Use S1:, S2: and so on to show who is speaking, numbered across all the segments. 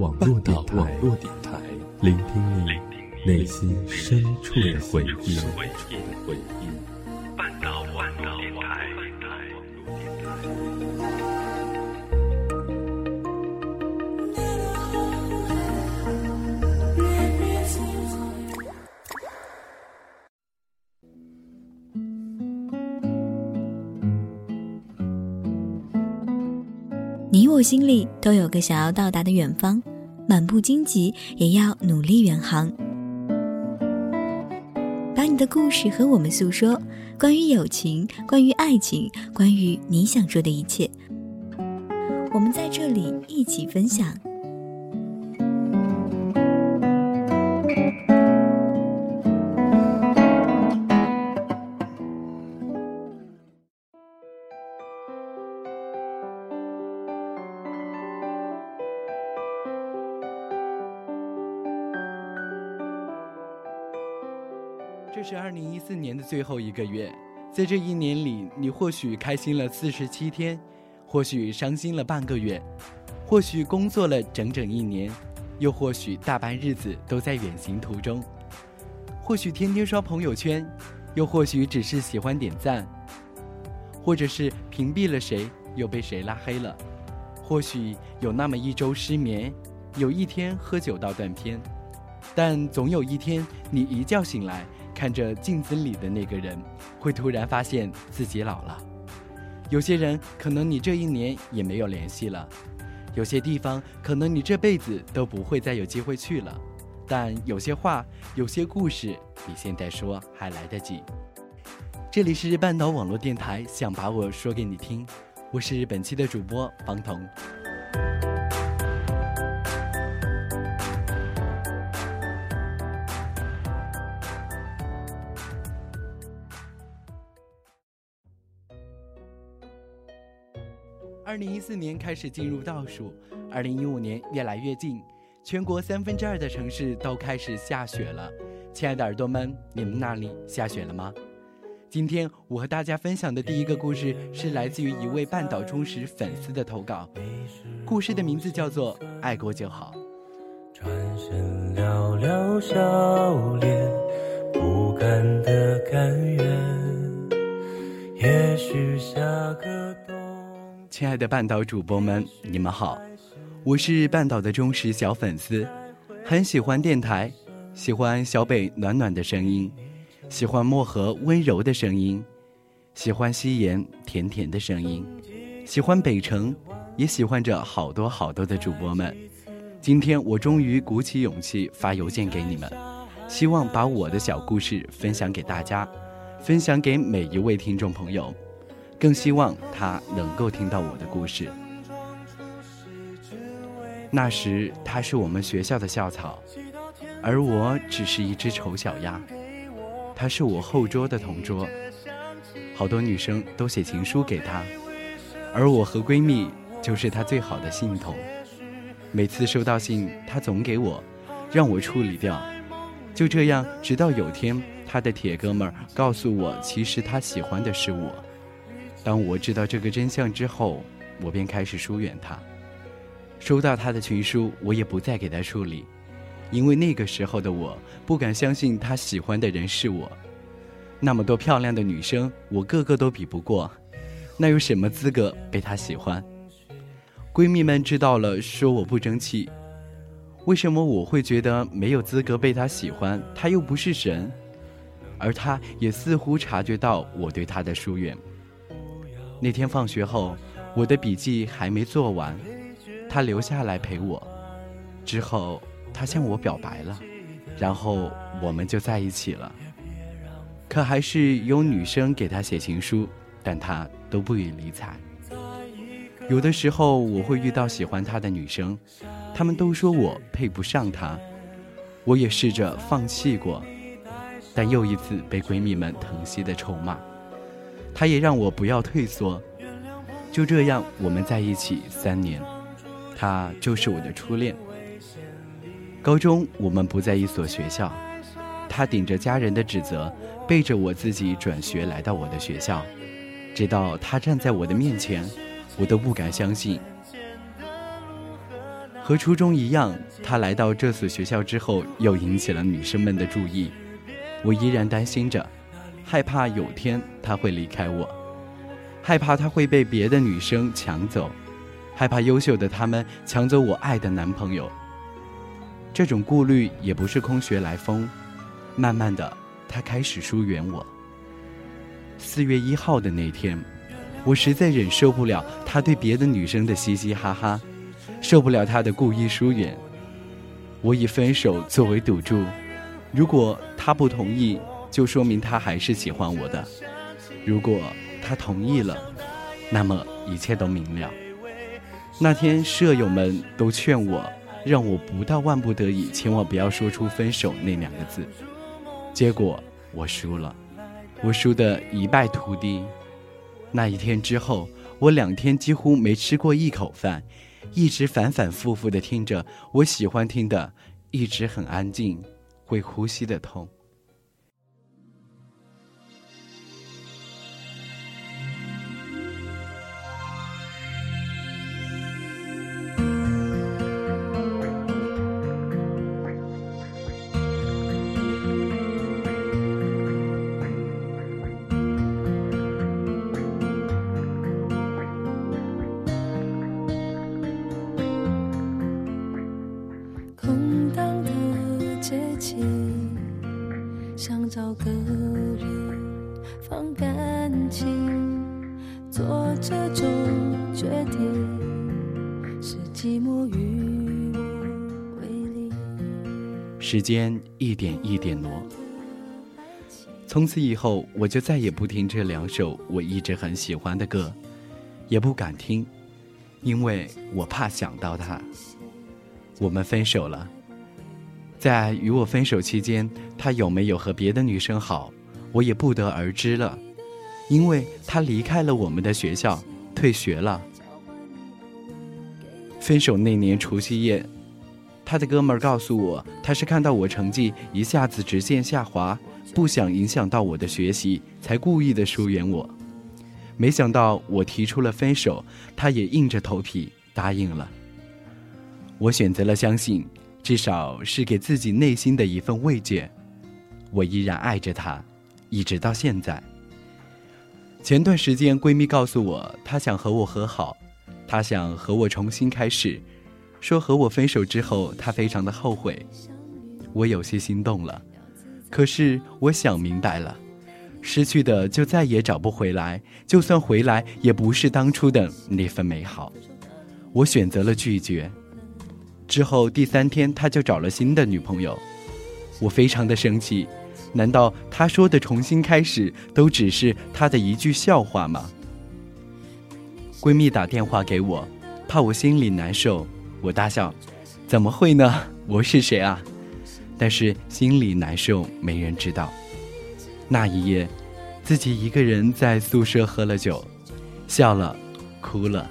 S1: 网络电台，聆听你内心深处的回忆。
S2: 你我心里都有个想要到达的远方，满不荆棘也要努力远航。把你的故事和我们诉说，关于友情，关于爱情，关于你想说的一切，我们在这里一起分享。
S3: 二零一四年的最后一个月，在这一年里，你或许开心了四十七天，或许伤心了半个月，或许工作了整整一年，又或许大半日子都在远行途中，或许天天刷朋友圈，又或许只是喜欢点赞，或者是屏蔽了谁又被谁拉黑了，或许有那么一周失眠，有一天喝酒到断片，但总有一天你一觉醒来。看着镜子里的那个人，会突然发现自己老了。有些人可能你这一年也没有联系了，有些地方可能你这辈子都不会再有机会去了。但有些话，有些故事，你现在说还来得及。这里是半岛网络电台，想把我说给你听，我是本期的主播方彤。二零一四年开始进入倒数，二零一五年越来越近，全国三分之二的城市都开始下雪了。亲爱的耳朵们，你们那里下雪了吗？今天我和大家分享的第一个故事是来自于一位半岛忠实粉丝的投稿，故事的名字叫做《爱过就好》。
S4: 转身寥寥笑脸，不甘的甘愿，也许下个。
S3: 亲爱的半岛主播们，你们好，我是半岛的忠实小粉丝，很喜欢电台，喜欢小北暖暖的声音，喜欢漠河温柔的声音，喜欢夕颜甜甜的声音，喜欢北城，也喜欢着好多好多的主播们。今天我终于鼓起勇气发邮件给你们，希望把我的小故事分享给大家，分享给每一位听众朋友。更希望他能够听到我的故事。那时他是我们学校的校草，而我只是一只丑小鸭。他是我后桌的同桌，好多女生都写情书给他，而我和闺蜜就是他最好的信筒。每次收到信，他总给我，让我处理掉。就这样，直到有天，他的铁哥们儿告诉我，其实他喜欢的是我。当我知道这个真相之后，我便开始疏远他。收到他的情书，我也不再给他处理，因为那个时候的我不敢相信他喜欢的人是我。那么多漂亮的女生，我个个都比不过，那有什么资格被他喜欢？闺蜜们知道了，说我不争气。为什么我会觉得没有资格被他喜欢？他又不是神，而他也似乎察觉到我对他的疏远。那天放学后，我的笔记还没做完，他留下来陪我。之后，他向我表白了，然后我们就在一起了。可还是有女生给他写情书，但他都不予理睬。有的时候，我会遇到喜欢他的女生，她们都说我配不上他。我也试着放弃过，但又一次被闺蜜们疼惜的臭骂。他也让我不要退缩，就这样我们在一起三年，他就是我的初恋。高中我们不在一所学校，他顶着家人的指责，背着我自己转学来到我的学校，直到他站在我的面前，我都不敢相信。和初中一样，他来到这所学校之后，又引起了女生们的注意。我依然担心着，害怕有天他会离开我，害怕他会被别的女生抢走，害怕优秀的他们抢走我爱的男朋友。这种顾虑也不是空穴来风，慢慢的，他开始疏远我。四月一号的那天，我实在忍受不了他对别的女生的嘻嘻哈哈。受不了他的故意疏远，我以分手作为赌注，如果他不同意，就说明他还是喜欢我的；如果他同意了，那么一切都明了。那天舍友们都劝我，让我不到万不得已，千万不要说出分手那两个字。结果我输了，我输得一败涂地。那一天之后，我两天几乎没吃过一口饭。一直反反复复的听着我喜欢听的，一直很安静，会呼吸的痛。
S4: 找个人放感情，做这种决定，是寂寞与我
S3: 时间一点一点挪，从此以后，我就再也不听这两首我一直很喜欢的歌，也不敢听，因为我怕想到他。我们分手了，在与我分手期间，他有没有和别的女生好，我也不得而知了，因为他离开了我们的学校，退学了。分手那年除夕夜。他的哥们儿告诉我，他是看到我成绩一下子直线下滑，不想影响到我的学习，才故意的疏远我。没想到我提出了分手，他也硬着头皮答应了。我选择了相信，至少是给自己内心的一份慰藉。我依然爱着他，一直到现在。前段时间，闺蜜告诉我，她想和我和好，她想和我重新开始。说和我分手之后，她非常的后悔，我有些心动了。可是我想明白了，失去的就再也找不回来，就算回来，也不是当初的那份美好。我选择了拒绝。之后第三天，他就找了新的女朋友，我非常的生气。难道他说的重新开始，都只是他的一句笑话吗？闺蜜打电话给我，怕我心里难受。我大笑，怎么会呢？我是谁啊？但是心里难受，没人知道。那一夜，自己一个人在宿舍喝了酒，笑了，哭了，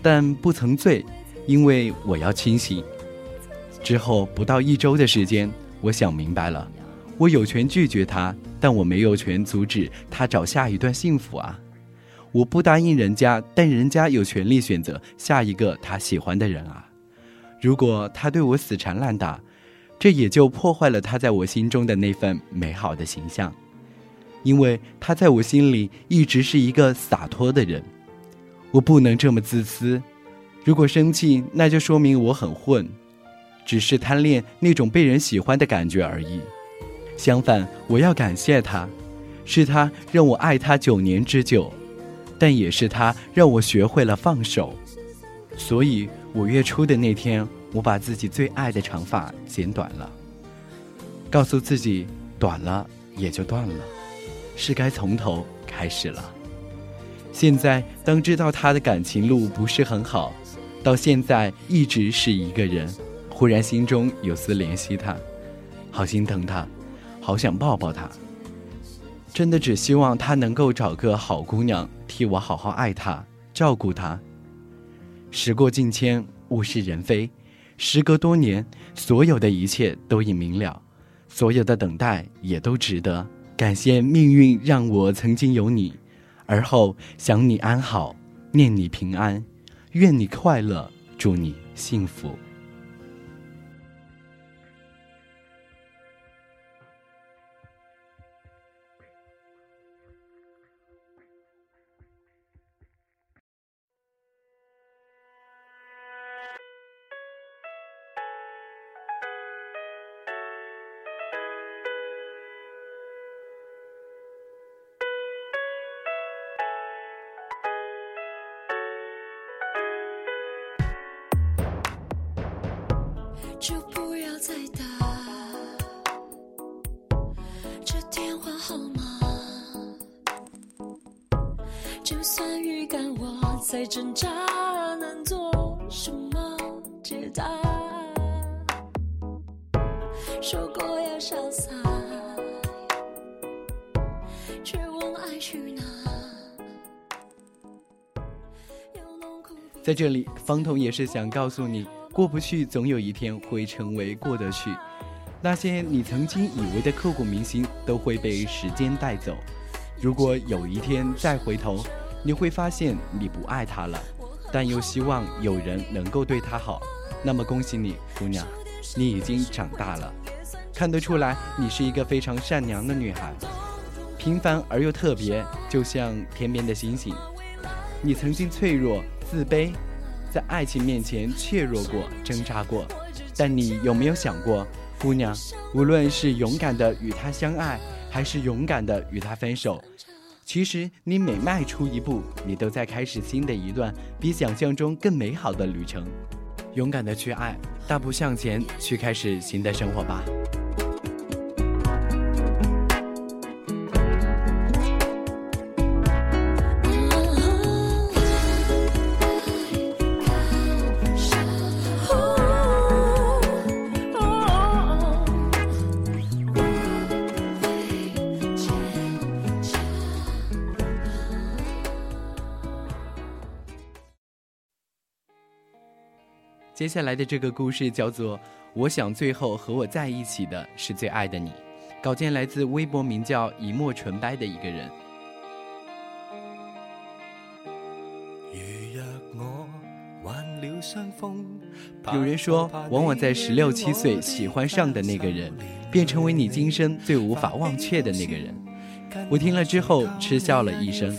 S3: 但不曾醉，因为我要清醒。之后不到一周的时间，我想明白了，我有权拒绝他，但我没有权阻止他找下一段幸福啊。我不答应人家，但人家有权利选择下一个他喜欢的人啊。如果他对我死缠烂打，这也就破坏了他在我心中的那份美好的形象，因为他在我心里一直是一个洒脱的人。我不能这么自私，如果生气，那就说明我很混，只是贪恋那种被人喜欢的感觉而已。相反，我要感谢他，是他让我爱他九年之久，但也是他让我学会了放手。所以五月初的那天，我把自己最爱的长发剪短了，告诉自己，短了也就断了，是该从头开始了。现在当知道他的感情路不是很好，到现在一直是一个人，忽然心中有丝怜惜他，好心疼他，好想抱抱他。真的只希望他能够找个好姑娘，替我好好爱他，照顾他。时过境迁，物是人非。时隔多年，所有的一切都已明了，所有的等待也都值得。感谢命运让我曾经有你，而后想你安好，念你平安，愿你快乐，祝你幸福。
S5: 就不要再打这电话号码。就算预感我在挣扎，能做什么解答？说过要潇洒，却问爱去哪？
S3: 在这里，方彤也是想告诉你，过不去总有一天会成为过得去。那些你曾经以为的刻骨铭心，都会被时间带走。如果有一天再回头，你会发现你不爱他了，但又希望有人能够对他好，那么恭喜你，姑娘，你已经长大了。看得出来，你是一个非常善良的女孩，平凡而又特别，就像天边的星星。你曾经脆弱、自卑，在爱情面前怯弱过、挣扎过，但你有没有想过，姑娘，无论是勇敢的与他相爱，还是勇敢的与他分手，其实你每迈出一步，你都在开始新的一段比想象中更美好的旅程。勇敢的去爱，大步向前，去开始新的生活吧。接下来的这个故事叫做《我想最后和我在一起的是最爱的你》，稿件来自微博名叫一墨纯白的一个人。有人说，往往在十六七岁喜欢上的那个人，便成为你今生最无法忘却的那个人。我听了之后嗤笑了一声，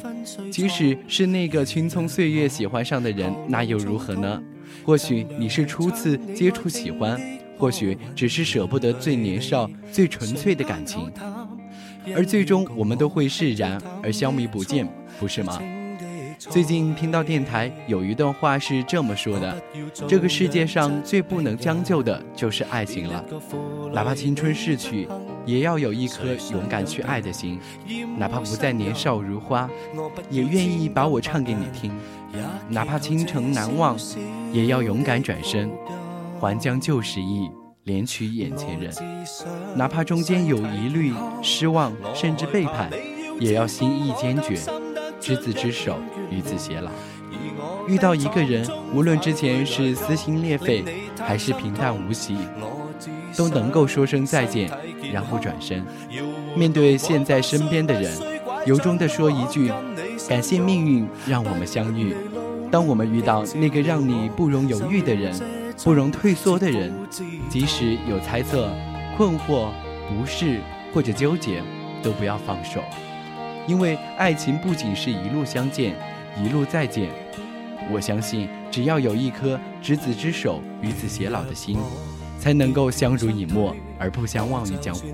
S3: 即使是那个青葱岁月喜欢上的人，那又如何呢？或许你是初次接触喜欢，或许只是舍不得最年少、最纯粹的感情，而最终我们都会释然而消弭不见，不是吗？最近听到电台有一段话是这么说的：这个世界上最不能将就的就是爱情了，哪怕青春逝去，也要有一颗勇敢去爱的心；哪怕不再年少如花，也愿意把我唱给你听；哪怕倾城难忘，也要勇敢转身，还将旧时意，怜取眼前人；哪怕中间有疑虑、失望，甚至背叛，也要心意坚决。执子之手，与子偕老。遇到一个人，无论之前是撕心裂肺，还是平淡无奇，都能够说声再见，然后转身。面对现在身边的人，由衷的说一句：感谢命运让我们相遇。当我们遇到那个让你不容犹豫的人，不容退缩的人，即使有猜测、困惑、不适或者纠结，都不要放手。因为爱情不仅是一路相见，一路再见。我相信，只要有一颗执子之手，与子偕老的心，才能够相濡以沫，而不相忘于江湖。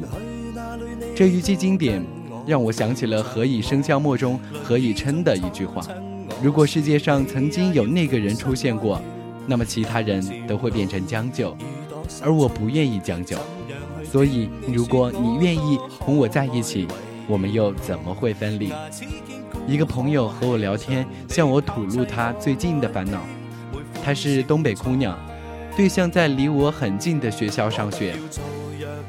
S3: 这一句经典，让我想起了“何以笙箫默”中何以琛的一句话：“如果世界上曾经有那个人出现过，那么其他人都会变成将就，而我不愿意将就。所以，如果你愿意同我在一起。”我们又怎么会分离？一个朋友和我聊天，向我吐露他最近的烦恼。她是东北姑娘，对象在离我很近的学校上学。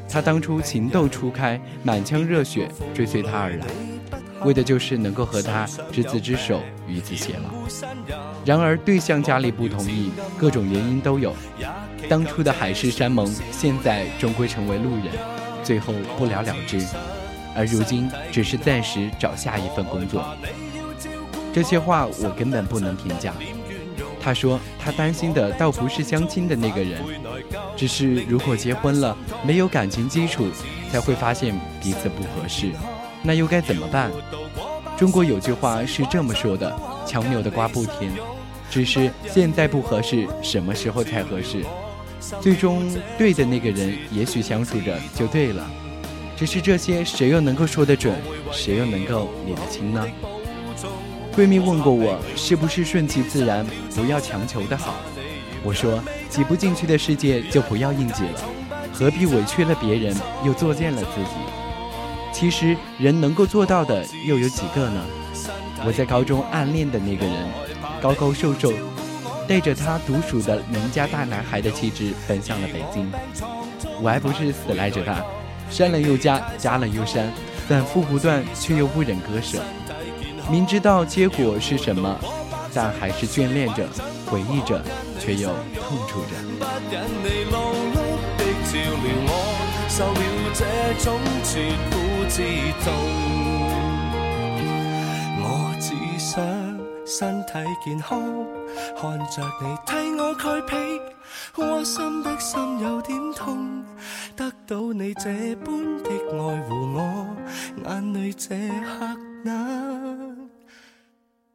S3: 她当初情窦初开，满腔热血追随他而来，为的就是能够和他执子之手，与子偕老。然而对象家里不同意，各种原因都有。当初的海誓山盟，现在终归成为路人，最后不了了之。而如今只是暂时找下一份工作，这些话我根本不能评价。他说他担心的倒不是相亲的那个人，只是如果结婚了没有感情基础，才会发现彼此不合适，那又该怎么办？中国有句话是这么说的：强扭的瓜不甜。只是现在不合适，什么时候才合适？最终对的那个人，也许相处着就对了。只是这些，谁又能够说得准？谁又能够理得清呢？闺蜜问过我，是不是顺其自然，不要强求的好？我说，挤不进去的世界就不要硬挤了，何必委屈了别人又作践了自己？其实人能够做到的又有几个呢？我在高中暗恋的那个人，高高瘦瘦，带着他独属的邻家大男孩的气质奔向了北京。我还不是死赖着他，删了又加，加了又删，反复不断，却又不忍割舍。明知道结果是什么，但还是眷恋着，回忆着，却又痛楚着。
S4: 我只想身体健康，看着你替我盖被，窝心的心有点痛。得到你这般的爱护我，眼泪这刻难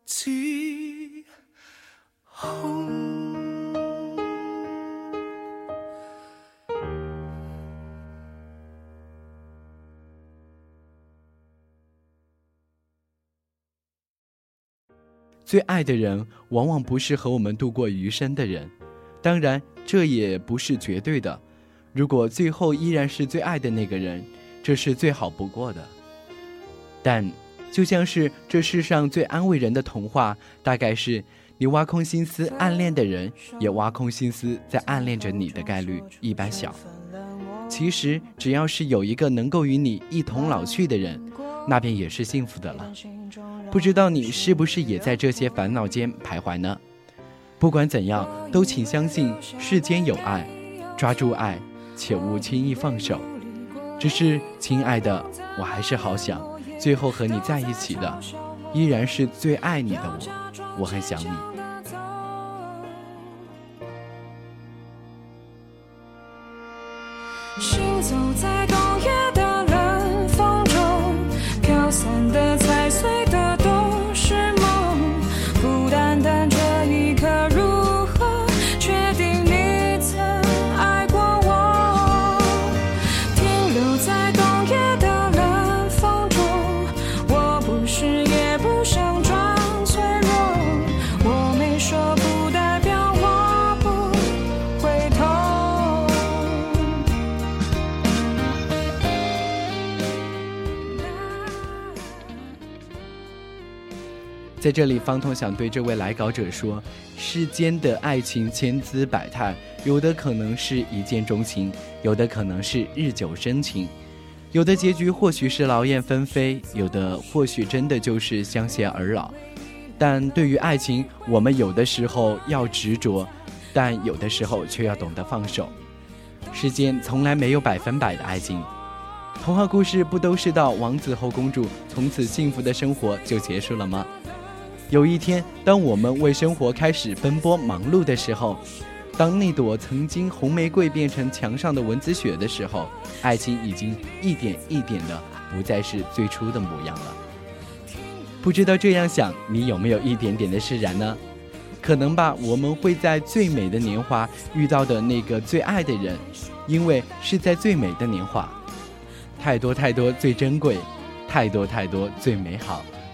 S4: 止空。
S3: 最爱的人，往往不是和我们度过余生的人，当然，这也不是绝对的。如果最后依然是最爱的那个人，这是最好不过的。但，就像是这世上最安慰人的童话，大概是你挖空心思暗恋的人，也挖空心思在暗恋着你的概率一般小。其实，只要是有一个能够与你一同老去的人，那便也是幸福的了。不知道你是不是也在这些烦恼间徘徊呢？不管怎样，都请相信世间有爱，抓住爱，且勿轻易放手。只是，亲爱的，我还是好想，最后和你在一起的，依然是最爱你的我。我很想你。
S5: 在这
S3: 里，方彤想对这位来稿者说：世间的爱情千姿百态，有的可能是一见钟情，有的可能是日久生情，有的结局或许是劳燕分飞，有的或许真的就是相携而老。但对于爱情，我们有的时候要执着，但有的时候却要懂得放手。世间从来没有百分百的爱情，童话故事不都是到王子和公主从此幸福的生活就结束了吗？有一天，当我们为生活开始奔波忙碌的时候，当那朵曾经红玫瑰变成墙上的蚊子血的时候，爱情已经一点一点的不再是最初的模样了。不知道这样想，你有没有一点点的释然呢？可能吧，我们会在最美的年华遇到的那个最爱的人，因为是在最美的年华，太多太多最珍贵，太多太多最美好，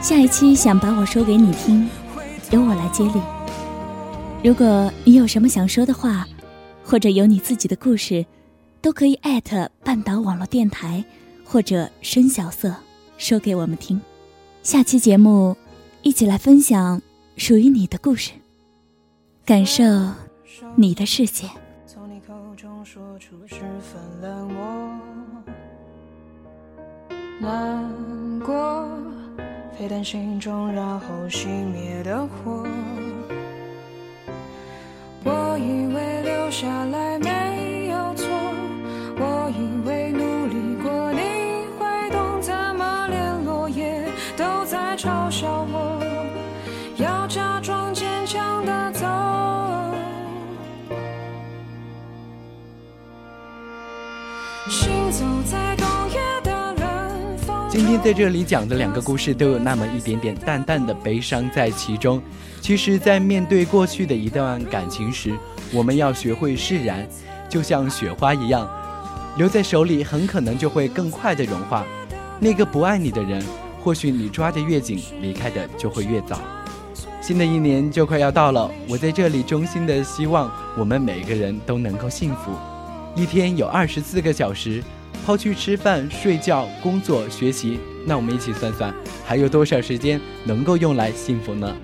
S2: 下一期想把我说给你听，由我来接力。如果你有什么想说的话，或者有你自己的故事，都可以艾特半岛网络电台或者深小色说给我们听。下期节目一起来分享属于你的故事，感受你的世界。
S5: 从你口中说出十分冷漠，难过飞到心中，然后熄灭的火。我以为留下来
S3: 在这里讲的两个故事都有那么一点点淡淡的悲伤在其中。其实，在面对过去的一段感情时，我们要学会释然，就像雪花一样，留在手里很可能就会更快的融化。那个不爱你的人，或许你抓得越紧，离开的就会越早。新的一年就快要到了，我在这里衷心的希望我们每个人都能够幸福。一天有二十四个小时，抛去吃饭、睡觉、工作、学习，那我们一起算算，还有多少时间能够用来幸福呢？